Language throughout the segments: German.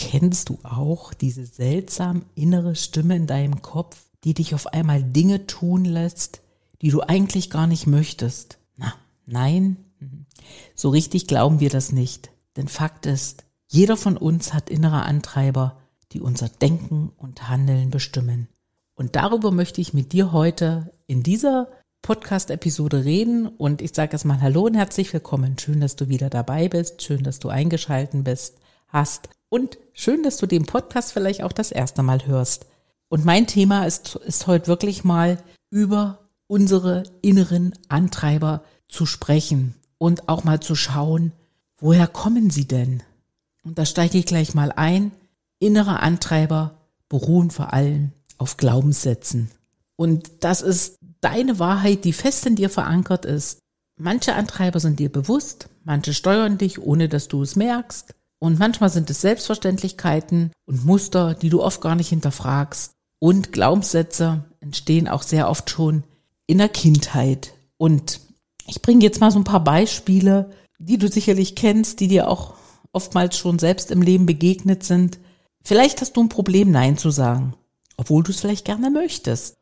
Kennst du auch diese seltsam innere Stimme in deinem Kopf, die dich auf einmal Dinge tun lässt, die du eigentlich gar nicht möchtest? Na, nein, so richtig glauben wir das nicht. Denn Fakt ist, jeder von uns hat innere Antreiber, die unser Denken und Handeln bestimmen. Und darüber möchte ich mit dir heute in dieser Podcast-Episode reden. Und ich sage erstmal Hallo und herzlich willkommen. Schön, dass du wieder dabei bist. Schön, dass du eingeschalten bist, hast. Und schön, dass du den Podcast vielleicht auch das erste Mal hörst. Und mein Thema ist, ist heute wirklich mal über unsere inneren Antreiber zu sprechen und auch mal zu schauen, woher kommen sie denn? Und da steige ich gleich mal ein. Innere Antreiber beruhen vor allem auf Glaubenssätzen. Und das ist deine Wahrheit, die fest in dir verankert ist. Manche Antreiber sind dir bewusst, manche steuern dich, ohne dass du es merkst. Und manchmal sind es Selbstverständlichkeiten und Muster, die du oft gar nicht hinterfragst. Und Glaubenssätze entstehen auch sehr oft schon in der Kindheit. Und ich bringe jetzt mal so ein paar Beispiele, die du sicherlich kennst, die dir auch oftmals schon selbst im Leben begegnet sind. Vielleicht hast du ein Problem, Nein zu sagen, obwohl du es vielleicht gerne möchtest.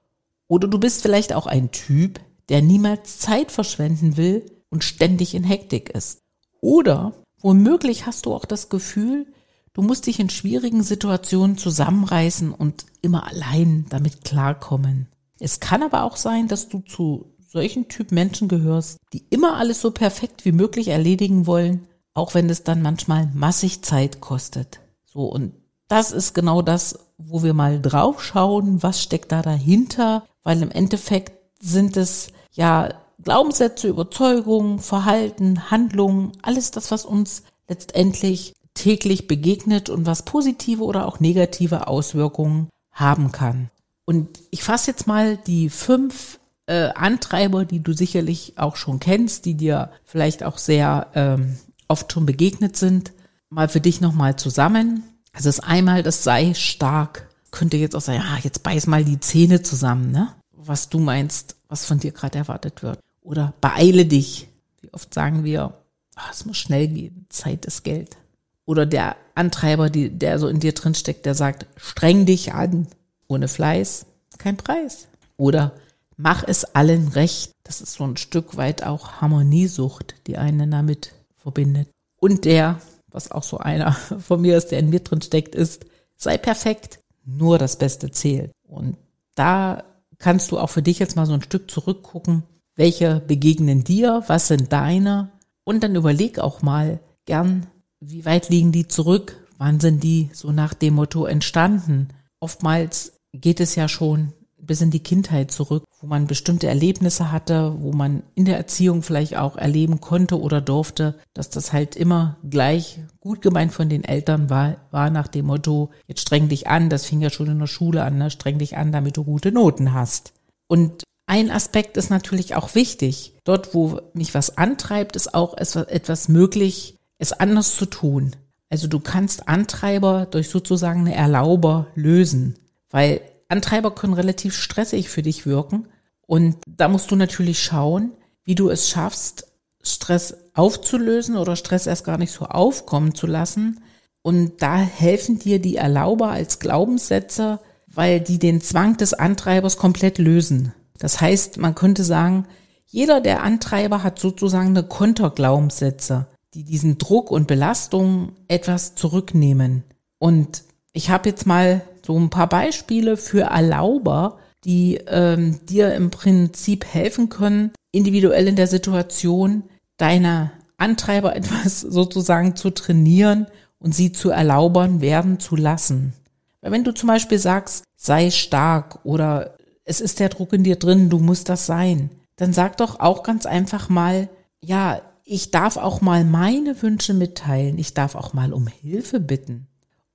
Oder du bist vielleicht auch ein Typ, der niemals Zeit verschwenden will und ständig in Hektik ist. Oder Womöglich hast du auch das Gefühl, du musst dich in schwierigen Situationen zusammenreißen und immer allein damit klarkommen. Es kann aber auch sein, dass du zu solchen Typ Menschen gehörst, die immer alles so perfekt wie möglich erledigen wollen, auch wenn es dann manchmal massig Zeit kostet. So, und das ist genau das, wo wir mal drauf schauen, was steckt da dahinter, weil im Endeffekt sind es ja Glaubenssätze, Überzeugungen, Verhalten, Handlungen, alles das, was uns letztendlich täglich begegnet und was positive oder auch negative Auswirkungen haben kann. Und ich fasse jetzt mal die fünf äh, Antreiber, die du sicherlich auch schon kennst, die dir vielleicht auch sehr ähm, oft schon begegnet sind, mal für dich nochmal zusammen. Also es ist einmal das sei stark. Könnte jetzt auch sagen, ja, jetzt beiß mal die Zähne zusammen, ne? Was du meinst, was von dir gerade erwartet wird. Oder beeile dich. Wie oft sagen wir, oh, es muss schnell gehen, Zeit ist Geld. Oder der Antreiber, die, der so in dir drin steckt, der sagt, streng dich an. Ohne Fleiß kein Preis. Oder mach es allen recht. Das ist so ein Stück weit auch Harmoniesucht, die einen damit verbindet. Und der, was auch so einer von mir ist, der in mir drin steckt, ist, sei perfekt, nur das Beste zählt. Und da kannst du auch für dich jetzt mal so ein Stück zurückgucken welche begegnen dir, was sind deine und dann überleg auch mal gern, wie weit liegen die zurück, wann sind die so nach dem Motto entstanden. Oftmals geht es ja schon bis in die Kindheit zurück, wo man bestimmte Erlebnisse hatte, wo man in der Erziehung vielleicht auch erleben konnte oder durfte, dass das halt immer gleich gut gemeint von den Eltern war, war nach dem Motto, jetzt streng dich an, das fing ja schon in der Schule an, ne? streng dich an, damit du gute Noten hast. Und ein Aspekt ist natürlich auch wichtig. Dort, wo mich was antreibt, ist auch etwas möglich, es anders zu tun. Also du kannst Antreiber durch sozusagen eine Erlauber lösen, weil Antreiber können relativ stressig für dich wirken. Und da musst du natürlich schauen, wie du es schaffst, Stress aufzulösen oder Stress erst gar nicht so aufkommen zu lassen. Und da helfen dir die Erlauber als Glaubenssätze, weil die den Zwang des Antreibers komplett lösen. Das heißt, man könnte sagen, jeder der Antreiber hat sozusagen eine Konterglaubenssätze, die diesen Druck und Belastung etwas zurücknehmen. Und ich habe jetzt mal so ein paar Beispiele für Erlauber, die ähm, dir im Prinzip helfen können, individuell in der Situation deine Antreiber etwas sozusagen zu trainieren und sie zu erlaubern werden zu lassen. Weil wenn du zum Beispiel sagst, sei stark oder es ist der Druck in dir drin, du musst das sein. Dann sag doch auch ganz einfach mal, ja, ich darf auch mal meine Wünsche mitteilen. Ich darf auch mal um Hilfe bitten.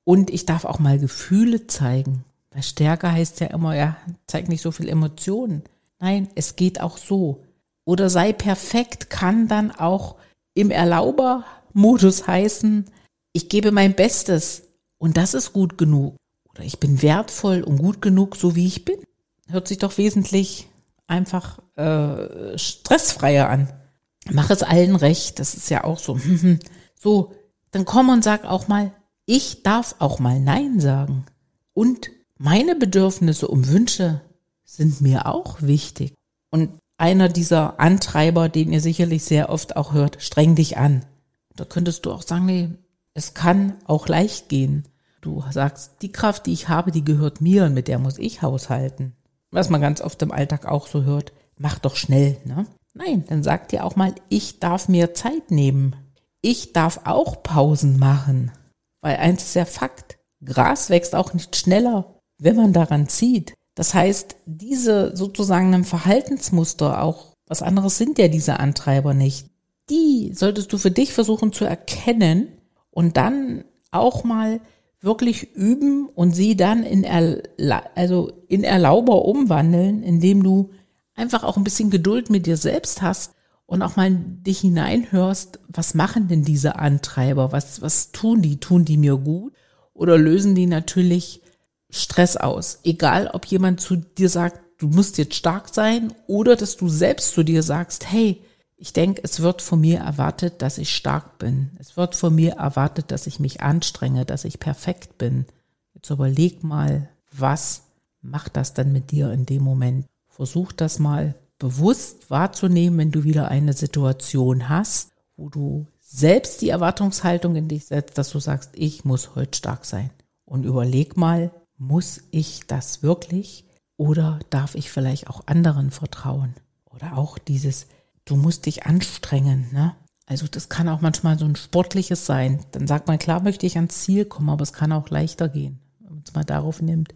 Und ich darf auch mal Gefühle zeigen. Weil Stärke heißt ja immer, ja, zeig nicht so viel Emotionen. Nein, es geht auch so. Oder sei perfekt kann dann auch im Erlaubermodus heißen, ich gebe mein Bestes und das ist gut genug. Oder ich bin wertvoll und gut genug, so wie ich bin. Hört sich doch wesentlich einfach äh, stressfreier an. Mach es allen recht, das ist ja auch so. so, dann komm und sag auch mal, ich darf auch mal Nein sagen. Und meine Bedürfnisse und Wünsche sind mir auch wichtig. Und einer dieser Antreiber, den ihr sicherlich sehr oft auch hört, streng dich an. Da könntest du auch sagen, nee, es kann auch leicht gehen. Du sagst, die Kraft, die ich habe, die gehört mir und mit der muss ich haushalten. Was man ganz oft im Alltag auch so hört, mach doch schnell, ne? Nein, dann sag dir auch mal, ich darf mir Zeit nehmen. Ich darf auch Pausen machen. Weil eins ist ja Fakt. Gras wächst auch nicht schneller, wenn man daran zieht. Das heißt, diese sozusagen einem Verhaltensmuster, auch was anderes sind ja diese Antreiber nicht, die solltest du für dich versuchen zu erkennen und dann auch mal wirklich üben und sie dann in, Erla also in Erlauber umwandeln, indem du einfach auch ein bisschen Geduld mit dir selbst hast und auch mal dich hineinhörst, was machen denn diese Antreiber? Was, was tun die? Tun die mir gut? Oder lösen die natürlich Stress aus? Egal, ob jemand zu dir sagt, du musst jetzt stark sein oder dass du selbst zu dir sagst, hey, ich denke, es wird von mir erwartet, dass ich stark bin. Es wird von mir erwartet, dass ich mich anstrenge, dass ich perfekt bin. Jetzt überleg mal, was macht das denn mit dir in dem Moment? Versuch das mal bewusst wahrzunehmen, wenn du wieder eine Situation hast, wo du selbst die Erwartungshaltung in dich setzt, dass du sagst, ich muss heute stark sein. Und überleg mal, muss ich das wirklich oder darf ich vielleicht auch anderen vertrauen? Oder auch dieses, du musst dich anstrengen, ne? Also das kann auch manchmal so ein sportliches sein. Dann sagt man, klar möchte ich ans Ziel kommen, aber es kann auch leichter gehen, wenn man es mal darauf nimmt.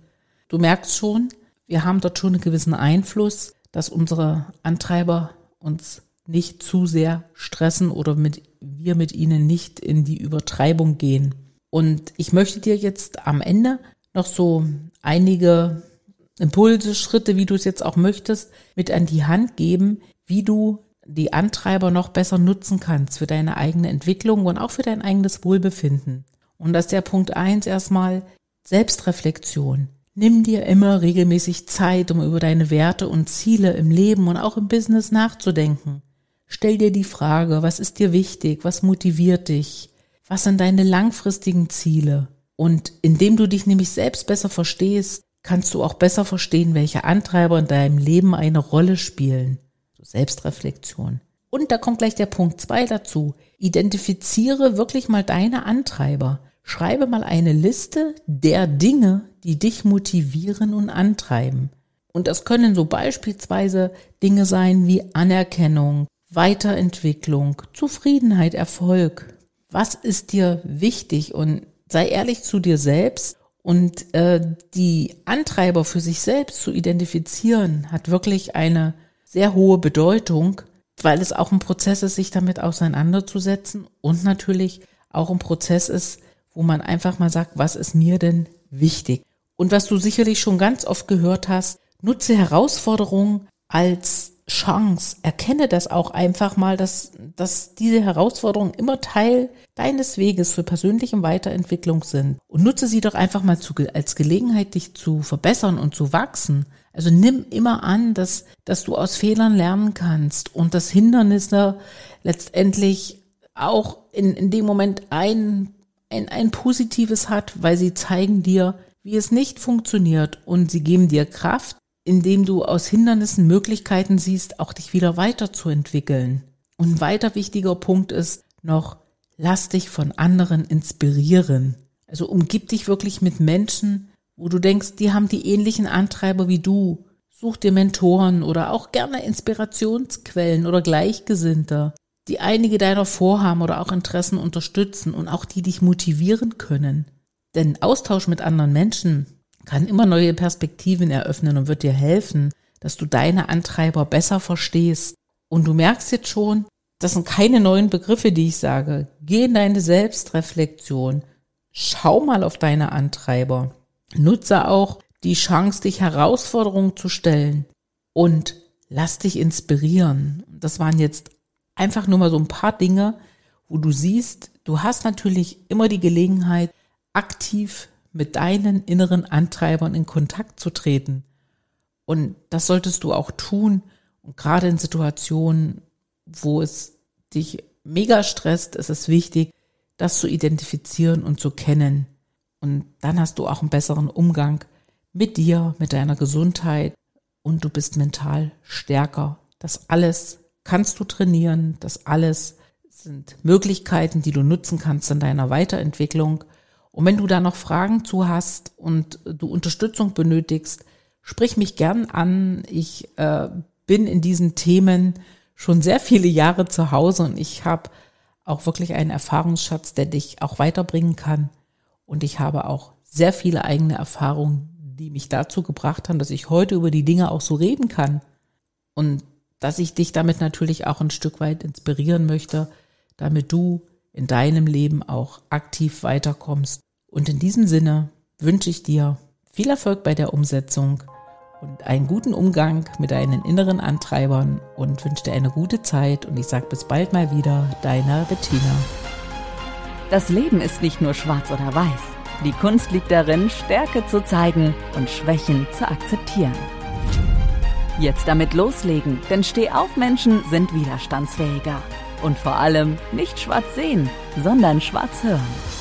Du merkst schon, wir haben dort schon einen gewissen Einfluss dass unsere Antreiber uns nicht zu sehr stressen oder mit, wir mit ihnen nicht in die Übertreibung gehen. Und ich möchte dir jetzt am Ende noch so einige Impulse, Schritte, wie du es jetzt auch möchtest, mit an die Hand geben, wie du die Antreiber noch besser nutzen kannst für deine eigene Entwicklung und auch für dein eigenes Wohlbefinden. Und das ist der Punkt eins erstmal Selbstreflexion. Nimm dir immer regelmäßig Zeit, um über deine Werte und Ziele im Leben und auch im Business nachzudenken. Stell dir die Frage, was ist dir wichtig, was motiviert dich, was sind deine langfristigen Ziele? Und indem du dich nämlich selbst besser verstehst, kannst du auch besser verstehen, welche Antreiber in deinem Leben eine Rolle spielen. Selbstreflexion. Und da kommt gleich der Punkt zwei dazu. Identifiziere wirklich mal deine Antreiber. Schreibe mal eine Liste der Dinge, die dich motivieren und antreiben. Und das können so beispielsweise Dinge sein wie Anerkennung, Weiterentwicklung, Zufriedenheit, Erfolg. Was ist dir wichtig? Und sei ehrlich zu dir selbst. Und äh, die Antreiber für sich selbst zu identifizieren, hat wirklich eine sehr hohe Bedeutung, weil es auch ein Prozess ist, sich damit auseinanderzusetzen und natürlich auch ein Prozess ist, wo man einfach mal sagt, was ist mir denn wichtig? Und was du sicherlich schon ganz oft gehört hast, nutze Herausforderungen als Chance. Erkenne das auch einfach mal, dass, dass diese Herausforderungen immer Teil deines Weges für persönliche Weiterentwicklung sind. Und nutze sie doch einfach mal zu, als Gelegenheit, dich zu verbessern und zu wachsen. Also nimm immer an, dass, dass du aus Fehlern lernen kannst und dass Hindernisse letztendlich auch in, in dem Moment ein ein, ein positives hat, weil sie zeigen dir, wie es nicht funktioniert und sie geben dir Kraft, indem du aus Hindernissen Möglichkeiten siehst, auch dich wieder weiterzuentwickeln. Und ein weiter wichtiger Punkt ist noch, lass dich von anderen inspirieren. Also umgib dich wirklich mit Menschen, wo du denkst, die haben die ähnlichen Antreiber wie du. Such dir Mentoren oder auch gerne Inspirationsquellen oder Gleichgesinnte die einige deiner Vorhaben oder auch Interessen unterstützen und auch die dich motivieren können. Denn Austausch mit anderen Menschen kann immer neue Perspektiven eröffnen und wird dir helfen, dass du deine Antreiber besser verstehst. Und du merkst jetzt schon, das sind keine neuen Begriffe, die ich sage. Geh in deine Selbstreflexion. Schau mal auf deine Antreiber. Nutze auch die Chance, dich Herausforderungen zu stellen und lass dich inspirieren. Das waren jetzt einfach nur mal so ein paar Dinge, wo du siehst, du hast natürlich immer die Gelegenheit, aktiv mit deinen inneren Antreibern in Kontakt zu treten. Und das solltest du auch tun. Und gerade in Situationen, wo es dich mega stresst, ist es wichtig, das zu identifizieren und zu kennen. Und dann hast du auch einen besseren Umgang mit dir, mit deiner Gesundheit und du bist mental stärker. Das alles kannst du trainieren, das alles sind Möglichkeiten, die du nutzen kannst in deiner Weiterentwicklung. Und wenn du da noch Fragen zu hast und du Unterstützung benötigst, sprich mich gern an. Ich äh, bin in diesen Themen schon sehr viele Jahre zu Hause und ich habe auch wirklich einen Erfahrungsschatz, der dich auch weiterbringen kann. Und ich habe auch sehr viele eigene Erfahrungen, die mich dazu gebracht haben, dass ich heute über die Dinge auch so reden kann. Und dass ich dich damit natürlich auch ein Stück weit inspirieren möchte, damit du in deinem Leben auch aktiv weiterkommst. Und in diesem Sinne wünsche ich dir viel Erfolg bei der Umsetzung und einen guten Umgang mit deinen inneren Antreibern und wünsche dir eine gute Zeit und ich sage bis bald mal wieder, deine Bettina. Das Leben ist nicht nur schwarz oder weiß. Die Kunst liegt darin, Stärke zu zeigen und Schwächen zu akzeptieren. Jetzt damit loslegen, denn Stehaufmenschen sind widerstandsfähiger. Und vor allem nicht schwarz sehen, sondern schwarz hören.